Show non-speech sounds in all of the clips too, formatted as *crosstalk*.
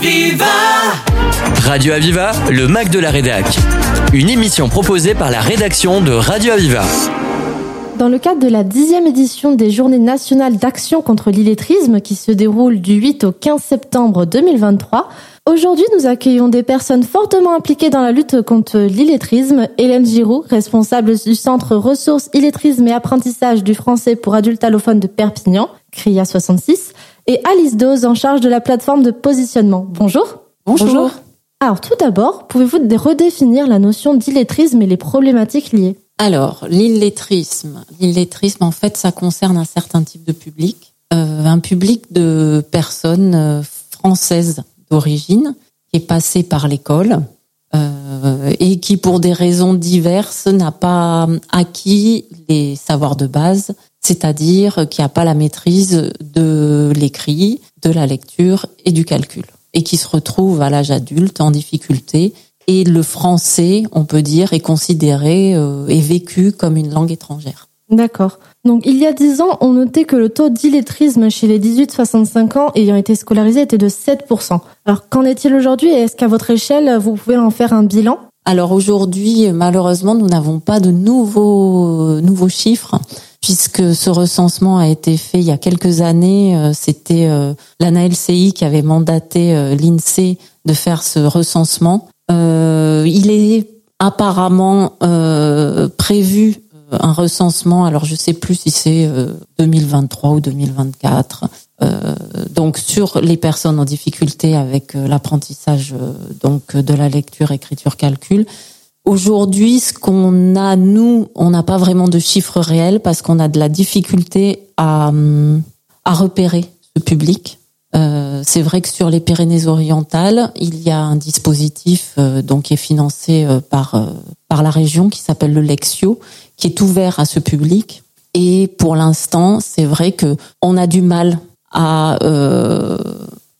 Aviva Radio Aviva, le Mac de la Rédac. Une émission proposée par la rédaction de Radio Aviva. Dans le cadre de la dixième édition des Journées nationales d'action contre l'illettrisme qui se déroule du 8 au 15 septembre 2023, aujourd'hui nous accueillons des personnes fortement impliquées dans la lutte contre l'illettrisme. Hélène Giroux, responsable du Centre ressources illettrisme et apprentissage du français pour adultes allophones de Perpignan, CRIA 66, et Alice Dose en charge de la plateforme de positionnement. Bonjour. Bonjour. Alors tout d'abord, pouvez-vous redéfinir la notion d'illettrisme et les problématiques liées? Alors, l'illettrisme, l'illettrisme en fait, ça concerne un certain type de public, euh, un public de personnes euh, françaises d'origine qui est passé par l'école euh, et qui, pour des raisons diverses, n'a pas acquis les savoirs de base, c'est-à-dire qui n'a pas la maîtrise de l'écrit, de la lecture et du calcul, et qui se retrouve à l'âge adulte en difficulté. Et le français, on peut dire, est considéré euh, et vécu comme une langue étrangère. D'accord. Donc il y a dix ans, on notait que le taux d'illettrisme chez les 18-65 ans ayant été scolarisés était de 7%. Alors qu'en est-il aujourd'hui et est-ce qu'à votre échelle, vous pouvez en faire un bilan? Alors aujourd'hui, malheureusement, nous n'avons pas de nouveaux, nouveaux chiffres puisque ce recensement a été fait il y a quelques années. euh, C'était euh, l'ANALCI qui avait mandaté euh, l'INSEE de faire ce recensement. Il est apparemment prévu un recensement. Alors je sais plus si c'est euh, 2023 ou 2024. Euh, donc sur les personnes en difficulté avec l'apprentissage donc de la lecture, écriture, calcul. Aujourd'hui, ce qu'on a nous, on n'a pas vraiment de chiffres réels parce qu'on a de la difficulté à hum, à repérer ce public. Euh, c'est vrai que sur les Pyrénées-Orientales, il y a un dispositif euh, donc qui est financé euh, par euh, par la région qui s'appelle le Lexio, qui est ouvert à ce public. Et pour l'instant, c'est vrai que on a du mal à euh,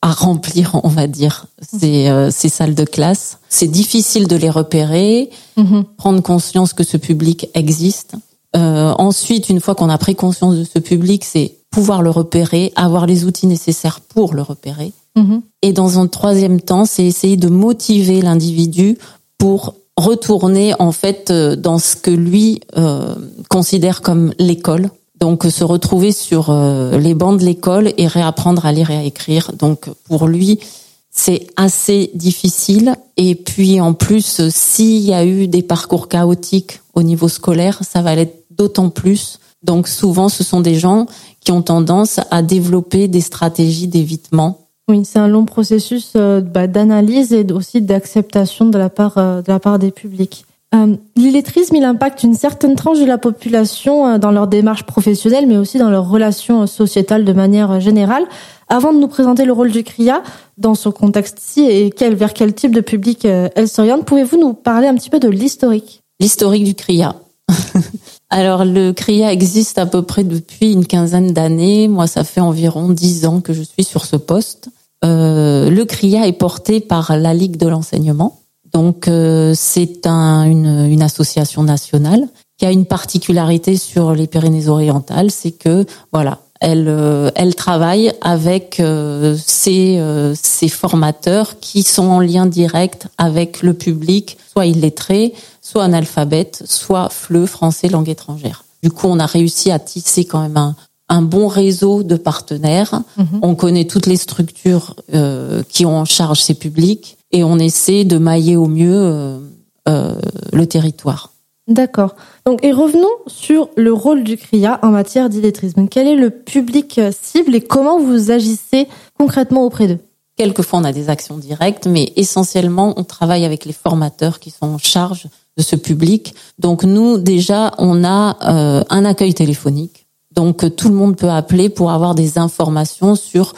à remplir, on va dire, ces, euh, ces salles de classe. C'est difficile de les repérer, prendre conscience que ce public existe. Euh, ensuite, une fois qu'on a pris conscience de ce public, c'est pouvoir le repérer, avoir les outils nécessaires pour le repérer. Et dans un troisième temps, c'est essayer de motiver l'individu pour retourner en fait euh, dans ce que lui euh, considère comme l'école. Donc se retrouver sur euh, les bancs de l'école et réapprendre à lire et à écrire. Donc pour lui, c'est assez difficile. Et puis en plus, s'il y a eu des parcours chaotiques au niveau scolaire, ça va l'être d'autant plus. Donc souvent, ce sont des gens qui ont tendance à développer des stratégies d'évitement. Oui, c'est un long processus euh, bah, d'analyse et aussi d'acceptation de la part euh, de la part des publics. Euh, L'illettrisme, il impacte une certaine tranche de la population euh, dans leur démarche professionnelle, mais aussi dans leurs relations sociétales de manière générale. Avant de nous présenter le rôle du CRIA dans ce contexte-ci et quel, vers quel type de public euh, elle s'oriente, pouvez-vous nous parler un petit peu de l'historique? L'historique du CRIA. *laughs* Alors le CRIA existe à peu près depuis une quinzaine d'années. Moi, ça fait environ dix ans que je suis sur ce poste. Le CRIA est porté par la Ligue de l'enseignement. Donc euh, c'est un, une, une association nationale qui a une particularité sur les Pyrénées-Orientales, c'est que voilà, elle, euh, elle travaille avec euh, ses, euh, ses formateurs qui sont en lien direct avec le public, soit illettré, soit analphabète, soit FLE, français langue étrangère. Du coup, on a réussi à tisser quand même un, un bon réseau de partenaires. On connaît toutes les structures euh, qui ont en charge ces publics et on essaie de mailler au mieux euh, euh, le territoire. D'accord. Donc, et revenons sur le rôle du CRIA en matière d'illettrisme. Quel est le public euh, cible et comment vous agissez concrètement auprès d'eux? Quelquefois, on a des actions directes, mais essentiellement, on travaille avec les formateurs qui sont en charge de ce public. Donc, nous, déjà, on a euh, un accueil téléphonique. Donc, tout le monde peut appeler pour avoir des informations sur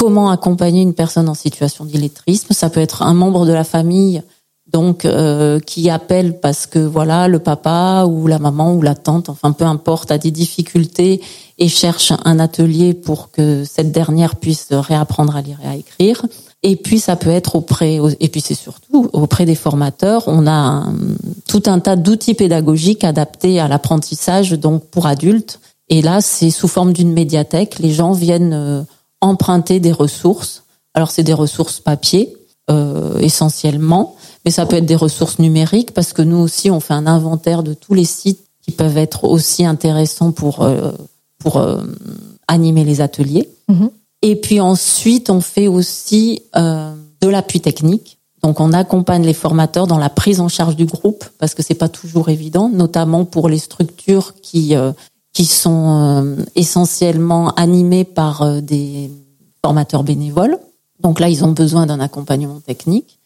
comment accompagner une personne en situation d'illettrisme? Ça peut être un membre de la famille donc euh, qui appelle parce que voilà le papa ou la maman ou la tante, enfin peu importe, a des difficultés et cherche un atelier pour que cette dernière puisse réapprendre à lire et à écrire. Et puis ça peut être auprès, et puis c'est surtout auprès des formateurs. On a tout un tas d'outils pédagogiques adaptés à l'apprentissage donc pour adultes. Et là, c'est sous forme d'une médiathèque. Les gens viennent euh, emprunter des ressources Alors c'est des ressources papier euh, essentiellement, mais ça peut être des ressources numériques parce que nous aussi on fait un inventaire de tous les sites qui peuvent être aussi intéressants pour euh, pour euh, animer les ateliers. Mhm. Et puis ensuite on fait aussi euh, de l'appui technique. Donc on accompagne les formateurs dans la prise en charge du groupe parce que c'est pas toujours évident, notamment pour les structures qui euh, qui sont euh, essentiellement animées par euh, des formateurs bénévoles. Donc là, ils ont besoin d'un accompagnement technique.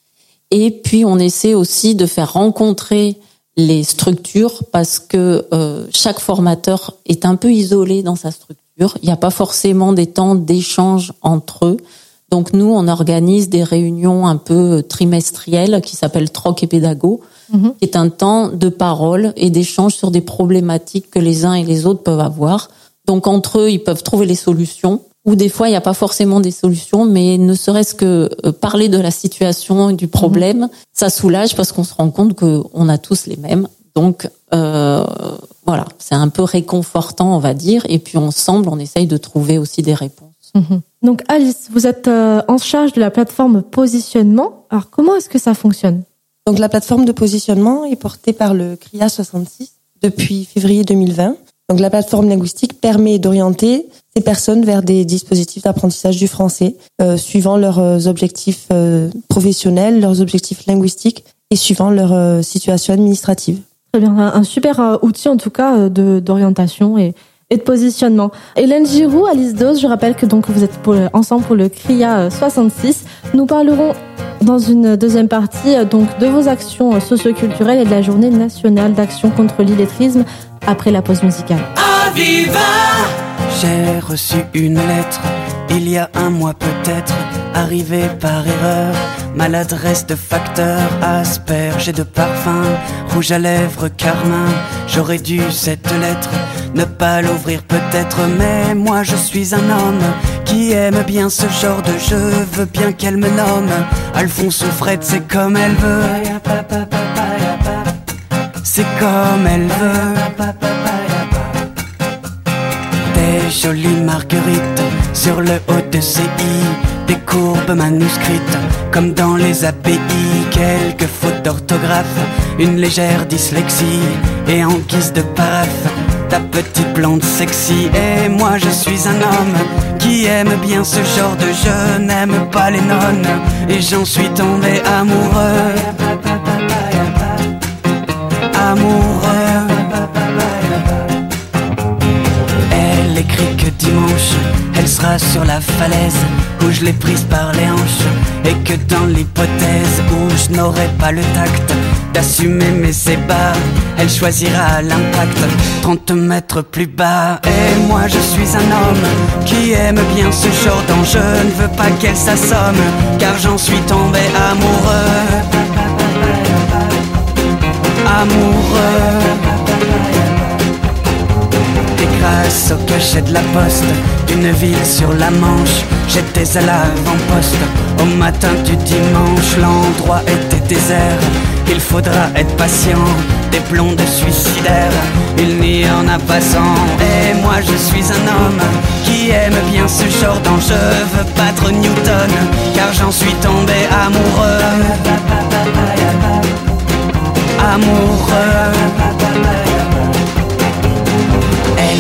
Et puis, on essaie aussi de faire rencontrer les structures parce que euh, chaque formateur est un peu isolé dans sa structure. Il n'y a pas forcément des temps d'échange entre eux. Donc nous, on organise des réunions un peu trimestrielles qui s'appellent Troc et Pédago, Mhm. qui est un temps de parole et d'échange sur des problématiques que les uns et les autres peuvent avoir. Donc entre eux, ils peuvent trouver les solutions. Ou des fois, il n'y a pas forcément des solutions, mais ne serait-ce que euh, parler de la situation et du problème, ça soulage parce qu'on se rend compte qu'on a tous les mêmes. Donc euh, voilà, c'est un peu réconfortant, on va dire. Et puis ensemble, on essaye de trouver aussi des réponses. Mhm. Donc Alice, vous êtes euh, en charge de la plateforme positionnement. Alors comment est-ce que ça fonctionne? Donc la plateforme de positionnement est portée par le CRIA 66 depuis février 2020. Donc la plateforme linguistique permet d'orienter ces personnes vers des dispositifs d'apprentissage du français euh, suivant leurs euh, objectifs euh, professionnels, leurs objectifs linguistiques et suivant leur situation administrative. Très bien, un, super outil en tout cas d'orientation et, de positionnement. Hélène Giroux, Alice Dose, je rappelle que donc vous êtes ensemble pour le CRIA euh, 66. Nous parlerons dans une deuxième partie euh, donc de vos actions euh, socioculturelles et de la journée nationale d'action contre l'illettrisme après la pause musicale. J'ai reçu une lettre il y a un mois peut-être, arrivée par erreur. Maladresse de facteur, asperge et de parfum, rouge à lèvres, carmin. J'aurais dû cette lettre ne pas l'ouvrir peut-être, mais moi je suis un homme qui aime bien ce genre de jeu. Veux bien qu'elle me nomme Alphonse ou Fred, c'est comme elle veut. C'est comme elle veut. Des jolies marguerites sur le haut de ses i, des courbes manuscrites comme dans les API, quelques fautes d'orthographe, une légère dyslexie et en guise de paraphe. Ta petite blonde sexy et moi je suis un homme qui aime bien ce genre de jeu, n'aime pas les nonnes et j'en suis tombé amoureux. Amoureux. Elle écrit que dimanche, elle sera sur la falaise où je l'ai prise par les hanches. Et que dans l'hypothèse où je n'aurai pas le tact d'assumer mes ébats, elle choisira l'impact 30 mètres plus bas. Et moi je suis un homme qui aime bien ce genre d'enjeu. Ne veux pas qu'elle s'assomme car j'en suis tombé amoureux. Amoureux. Au cachet de la poste d'une ville sur la Manche, j'étais à l'avant-poste. Au matin du dimanche, l'endroit était désert. Il faudra être patient, des blondes suicidaires, il n'y en a pas cent. Et moi je suis un homme qui aime bien ce genre d'enjeu. Veux battre Newton, car j'en suis tombé amoureux. Amoureux.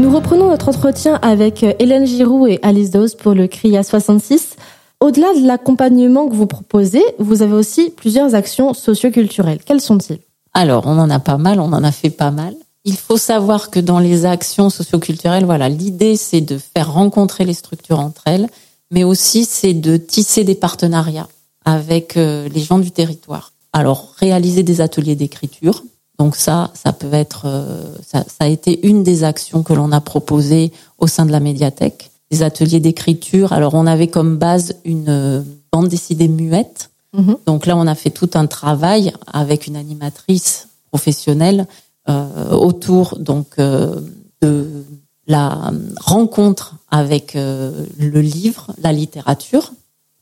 Nous reprenons notre entretien avec euh, Hélène Giroux et Alice Dose pour le CRIA 66. Au-delà de l'accompagnement que vous proposez, vous avez aussi plusieurs actions socioculturelles. Quelles sont-ils? Alors, on en a pas mal, on en a fait pas mal. Il faut savoir que dans les actions socioculturelles, voilà, l'idée c'est de faire rencontrer les structures entre elles, mais aussi c'est de tisser des partenariats avec euh, les gens du territoire. Alors, réaliser des ateliers d'écriture. Donc ça, ça peut être, euh, ça, ça, a été une des actions que l'on a proposées au sein de la médiathèque. Des ateliers d'écriture. Alors, on avait comme base une euh, bande dessinée muette. Mhm. Donc là, on a fait tout un travail avec une animatrice professionnelle euh, autour donc euh, de la rencontre avec le livre, la littérature,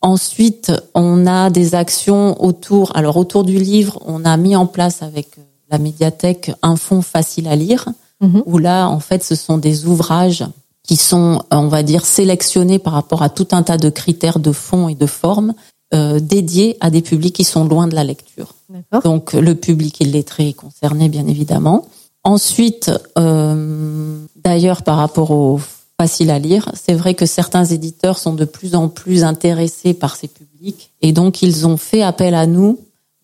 Ensuite, on a des actions autour. Alors autour du livre, on a mis en place avec la médiathèque un fonds facile à lire, mhm. où là, en fait, ce sont des ouvrages qui sont, on va dire, sélectionnés par rapport à tout un tas de critères de fond et de forme, euh, dédiés à des publics qui sont loin de la lecture. Donc le public illettré est concerné, bien évidemment. Ensuite, euh, d'ailleurs, par rapport aux facile à lire. C'est vrai que certains éditeurs sont de plus en plus intéressés par ces publics et donc ils ont fait appel à nous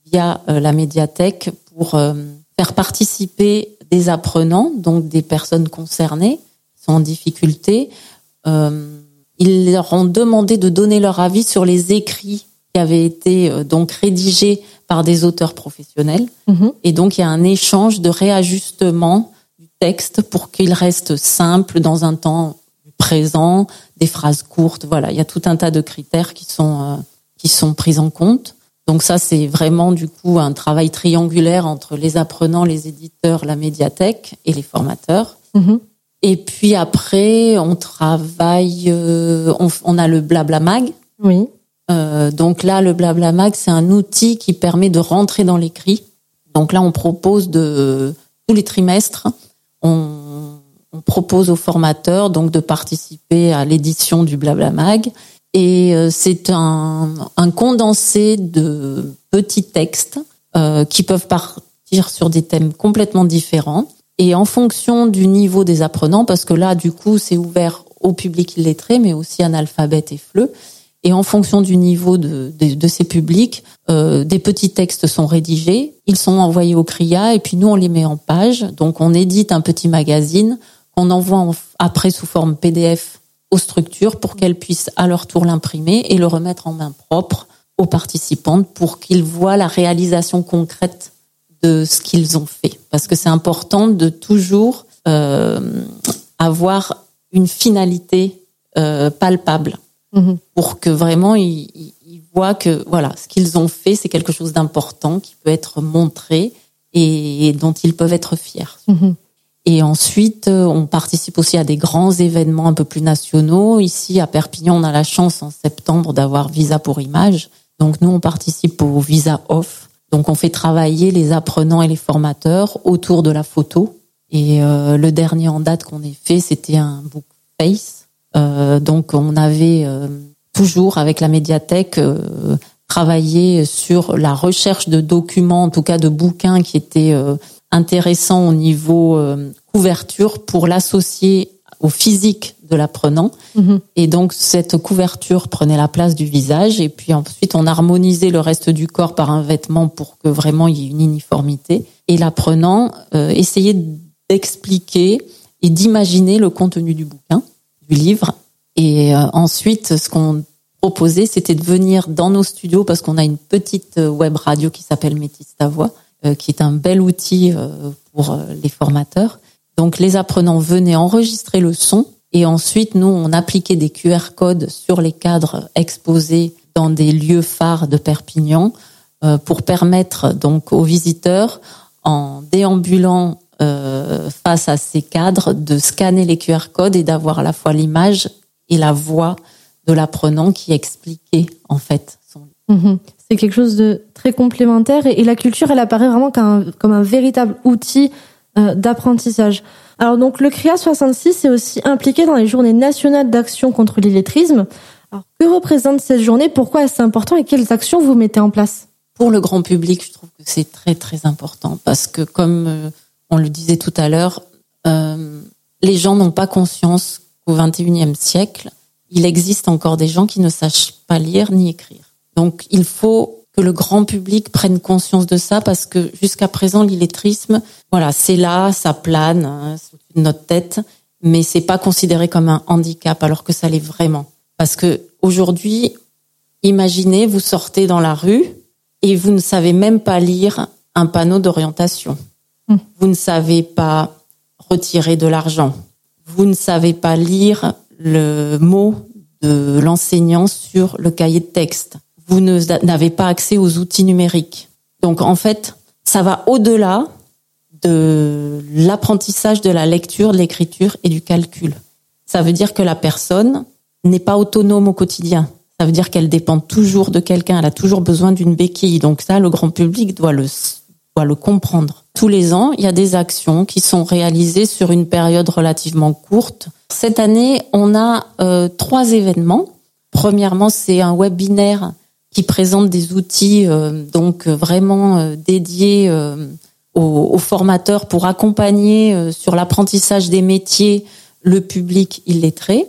via euh, la médiathèque pour euh, faire participer des apprenants, donc des personnes concernées qui sont en difficulté. Euh, ils leur ont demandé de donner leur avis sur les écrits qui avaient été donc rédigés par des auteurs professionnels. Mm-hmm. Et donc il y a un échange de réajustement du texte pour qu'il reste simple dans un temps présent, des phrases courtes. Voilà, il y a tout un tas de critères qui sont euh, qui sont pris en compte. Donc ça, c'est vraiment du coup un travail triangulaire entre les apprenants, les éditeurs, la médiathèque et les formateurs. Mm-hmm. Et puis après, on travaille, euh, on, a le Blabla Mag. Oui. Euh, donc là, le Blabla Mag, c'est un outil qui permet de rentrer dans l'écrit. Donc là, on propose de tous les trimestres, on on propose aux formateurs donc de participer à l'édition du Blabla Mag. Et euh, c'est un, un, condensé de petits textes euh, qui peuvent partir sur des thèmes complètement différents. Et en fonction du niveau des apprenants, parce que là, du coup, c'est ouvert au public illettré, mais aussi analphabète et fleu. Et en fonction du niveau de, de, ces publics, euh, des petits textes sont rédigés, ils sont envoyés au CRIA et puis nous on les met en page. Donc on édite un petit magazine on envoie après sous forme PDF aux structures pour qu'elles puissent à leur tour l'imprimer et le remettre en main propre aux participantes pour qu'ils voient la réalisation concrète de ce qu'ils ont fait. Parce que c'est important de toujours euh, avoir une finalité euh, palpable mhm. pour que vraiment ils, voient que voilà ce qu'ils ont fait c'est quelque chose d'important qui peut être montré et dont ils peuvent être fiers. Mhm. Et ensuite, euh, on participe aussi à des grands événements un peu plus nationaux. Ici, à Perpignan, on a la chance en septembre d'avoir Visa pour Image. Donc nous, on participe au Visa Off. Donc on fait travailler les apprenants et les formateurs autour de la photo. Et euh, le dernier en date qu'on ait fait, c'était un book face. Euh, donc on avait euh, toujours avec la médiathèque travaillé sur la recherche de documents, en tout cas de bouquins qui étaient intéressant au niveau euh, couverture pour l'associer au physique de l'apprenant. Mhm. Et donc cette couverture prenait la place du visage et puis ensuite on harmonisait le reste du corps par un vêtement pour que vraiment il y ait une uniformité. Et l'apprenant euh, essayait d'expliquer et d'imaginer le contenu du bouquin, du livre. Et euh, ensuite ce qu'on proposait c'était de venir dans nos studios parce qu'on a une petite web radio qui s'appelle Métis ta voix euh, qui est un bel outil euh, pour euh, les formateurs. Donc les apprenants venaient enregistrer le son et ensuite nous on appliquait des QR codes sur les cadres exposés dans des lieux phares de Perpignan pour permettre donc aux visiteurs en déambulant face à ces cadres de scanner les QR codes et d'avoir à la fois l'image et la voix de l'apprenant qui expliquait en fait son mmh c'est quelque chose de très complémentaire et, la culture, elle apparaît vraiment comme un, véritable outil euh, d'apprentissage. Alors donc le CRIA 66 est aussi impliqué dans les journées nationales d'action contre l'illettrisme. Alors que représente cette journée? Pourquoi est-ce important et quelles actions vous mettez en place? Pour le grand public, je trouve que c'est très très important parce que comme euh, on le disait tout à l'heure, euh, les gens n'ont pas conscience qu'au 21e siècle, il existe encore des gens qui ne sachent pas lire ni écrire. Donc il faut que le grand public prenne conscience de ça parce que jusqu'à présent l'illettrisme, voilà, c'est là, ça plane, hein, notre tête, mais c'est pas considéré comme un handicap alors que ça l'est vraiment. Parce que aujourd'hui, imaginez, vous sortez dans la rue et vous ne savez même pas lire un panneau d'orientation. Hmm. Vous ne savez pas retirer de l'argent. Vous ne savez pas lire le mot de l'enseignant sur le cahier de texte. Vous n'avez pas accès aux outils numériques. Donc en fait, ça va au-delà de l'apprentissage de la lecture, de l'écriture et du calcul. Ça veut dire que la personne n'est pas autonome au quotidien. Ça veut dire qu'elle dépend toujours de quelqu'un, elle a toujours besoin d'une béquille. Donc ça, le grand public doit le, doit le comprendre. Tous les ans, il y a des actions qui sont réalisées sur une période relativement courte. Cette année, on a euh, trois événements. Premièrement, c'est un webinaire qui présente des outils euh, donc vraiment euh, dédiés aux, formateurs pour accompagner euh, sur l'apprentissage des métiers le public illettré.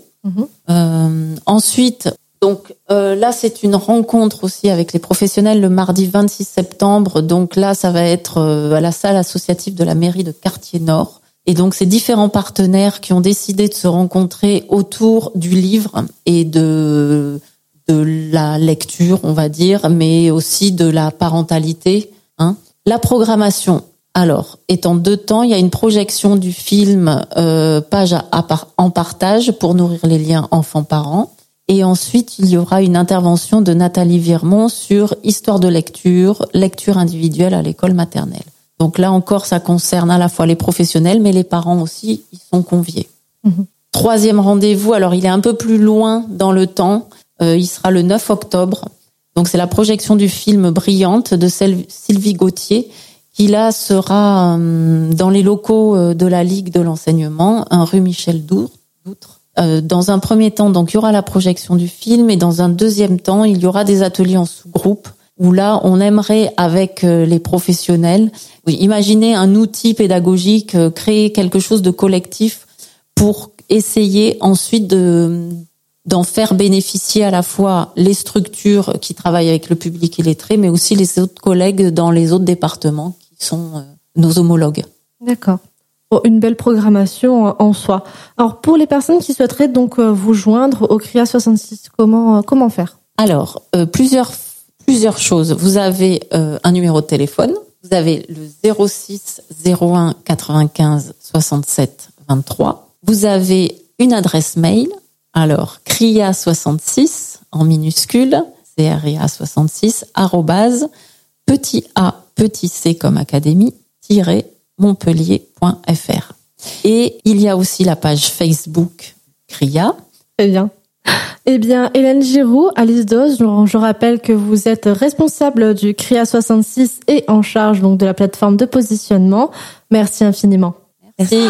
Euh, ensuite, donc euh, là, c'est une rencontre aussi avec les professionnels le mardi 26 septembre. Donc là, ça va être à la salle associative de la mairie de Quartier Nord. Et donc, c'est différents partenaires qui ont décidé de se rencontrer autour du livre et de de la lecture, on va dire, mais aussi de la parentalité. Hein. La programmation, alors, étant deux temps, il y a une projection du film euh, page à, en partage pour nourrir les liens enfants-parents. Et ensuite, il y aura une intervention de Nathalie Virmont sur histoire de lecture, lecture individuelle à l'école maternelle. Donc là encore, ça concerne à la fois les professionnels, mais les parents aussi, ils sont conviés. Mhm. Troisième rendez-vous, alors il est un peu plus loin dans le temps, il sera le 9 octobre. Donc c'est la projection du film Brillante de Sylvie Gauthier qui là sera euh, dans les locaux euh, de la Ligue de l'enseignement, un rue Michel Doutre. Euh, dans un premier temps, donc il y aura la projection du film et dans un deuxième temps, il y aura des ateliers en sous-groupe où là, on aimerait avec les professionnels, imaginer un outil pédagogique, créer quelque chose de collectif pour essayer ensuite de d'en faire bénéficier à la fois les structures qui travaillent avec le public illettré, mais aussi les autres collègues dans les autres départements sont euh, nos homologues. D'accord. une belle programmation euh, en soi. Alors pour les personnes qui souhaiteraient donc euh, vous joindre au CRIA 66, comment comment faire? Alors plusieurs plusieurs choses. Vous avez un numéro de téléphone, vous avez le 06 01 95 67 23. Vous avez une adresse mail. Alors CRIA 66 en minuscule, CRIA 66 petit a petit c comme académie-montpellier.fr. Et il y a aussi la page Facebook CRIA. Très bien. Eh bien, Hélène Giroux, Alice Doz, je rappelle que vous êtes responsable du CRIA 66 et en charge donc de la plateforme de positionnement. Merci infiniment. Merci.